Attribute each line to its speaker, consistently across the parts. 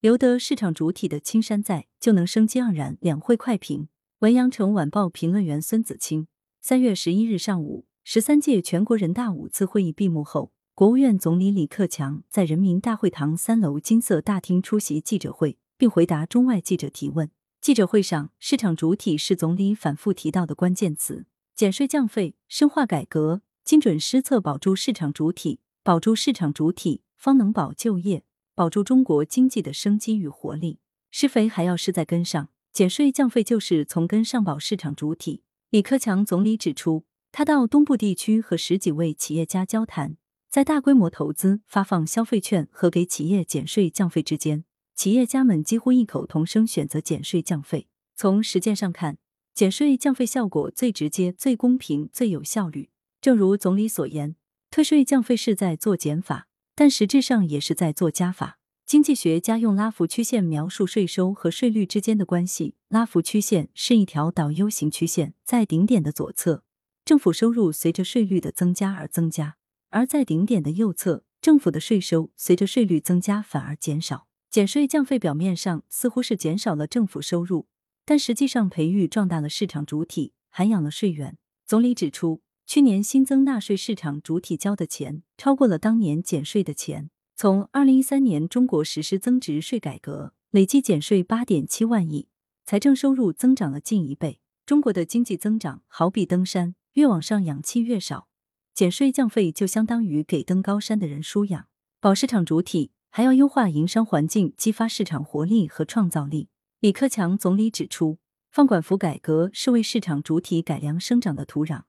Speaker 1: 留得市场主体的青山在，就能生机盎然。两会快评：文阳城晚报评论员孙子清。三月十一日上午，十三届全国人大五次会议闭幕后，国务院总理李克强在人民大会堂三楼金色大厅出席记者会，并回答中外记者提问。记者会上，市场主体是总理反复提到的关键词，减税降费、深化改革、精准施策，保住市场主体，保住市场主体，方能保就业。保住中国经济的生机与活力，施肥还要施在根上，减税降费就是从根上保市场主体。李克强总理指出，他到东部地区和十几位企业家交谈，在大规模投资、发放消费券和给企业减税降费之间，企业家们几乎异口同声选择减税降费。从实践上看，减税降费效果最直接、最公平、最有效率。正如总理所言，退税降费是在做减法。但实质上也是在做加法。经济学家用拉幅曲线描述税收和税率之间的关系。拉幅曲线是一条导 U 型曲线，在顶点的左侧，政府收入随着税率的增加而增加；而在顶点的右侧，政府的税收随着税率增加反而减少。减税降费表面上似乎是减少了政府收入，但实际上培育壮大了市场主体，涵养了税源。总理指出。去年新增纳税市场主体交的钱超过了当年减税的钱。从二零一三年中国实施增值税改革，累计减税八点七万亿，财政收入增长了近一倍。中国的经济增长好比登山，越往上氧气越少，减税降费就相当于给登高山的人输氧。保市场主体还要优化营商环境，激发市场活力和创造力。李克强总理指出，放管服改革是为市场主体改良生长的土壤。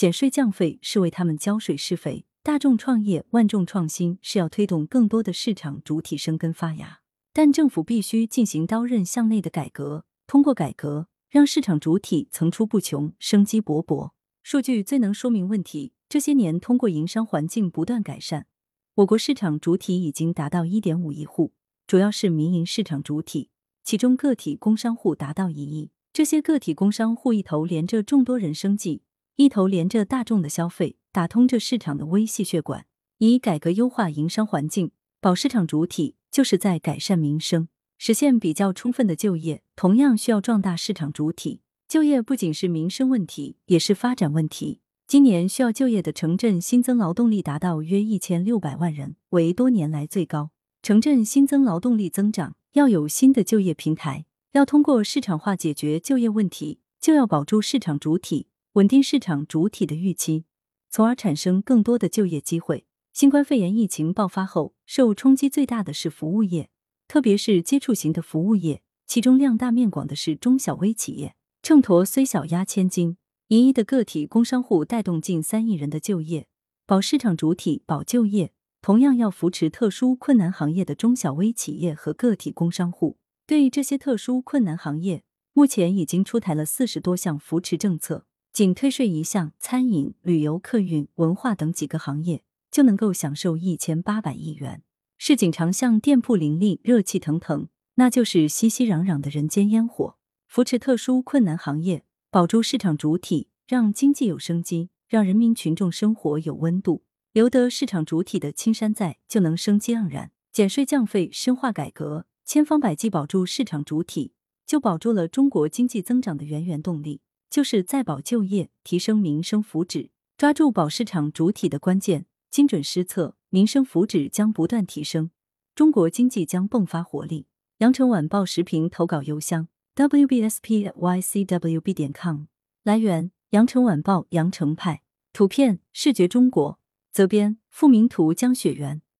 Speaker 1: 减税降费是为他们浇水施肥，大众创业、万众创新是要推动更多的市场主体生根发芽。但政府必须进行刀刃向内的改革，通过改革让市场主体层出不穷、生机勃勃。数据最能说明问题。这些年，通过营商环境不断改善，我国市场主体已经达到一点五亿户，主要是民营市场主体，其中个体工商户达到一亿。这些个体工商户一头连着众多人生计。一头连着大众的消费，打通着市场的微细血管，以改革优化营商环境，保市场主体，就是在改善民生，实现比较充分的就业。同样需要壮大市场主体。就业不仅是民生问题，也是发展问题。今年需要就业的城镇新增劳动力达到约一千六百万人，为多年来最高。城镇新增劳动力增长，要有新的就业平台，要通过市场化解决就业问题，就要保住市场主体。稳定市场主体的预期，从而产生更多的就业机会。新冠肺炎疫情爆发后，受冲击最大的是服务业，特别是接触型的服务业，其中量大面广的是中小微企业。秤砣虽小压千斤，一亿的个体工商户带动近三亿人的就业，保市场主体，保就业，同样要扶持特殊困难行业的中小微企业和个体工商户。对这些特殊困难行业，目前已经出台了四十多项扶持政策。仅退税一项，餐饮、旅游、客运、文化等几个行业就能够享受一千八百亿元。市井长巷店铺林立，热气腾腾，那就是熙熙攘攘的人间烟火。扶持特殊困难行业，保住市场主体，让经济有生机，让人民群众生活有温度。留得市场主体的青山在，就能生机盎然。减税降费，深化改革，千方百计保住市场主体，就保住了中国经济增长的源源动力。就是在保就业、提升民生福祉，抓住保市场主体的关键，精准施策，民生福祉将不断提升，中国经济将迸发活力。羊城晚报时评投稿邮箱：wbspycwb 点 com。来源：羊城晚报羊城派。图片：视觉中国。责编：付明图，江雪源。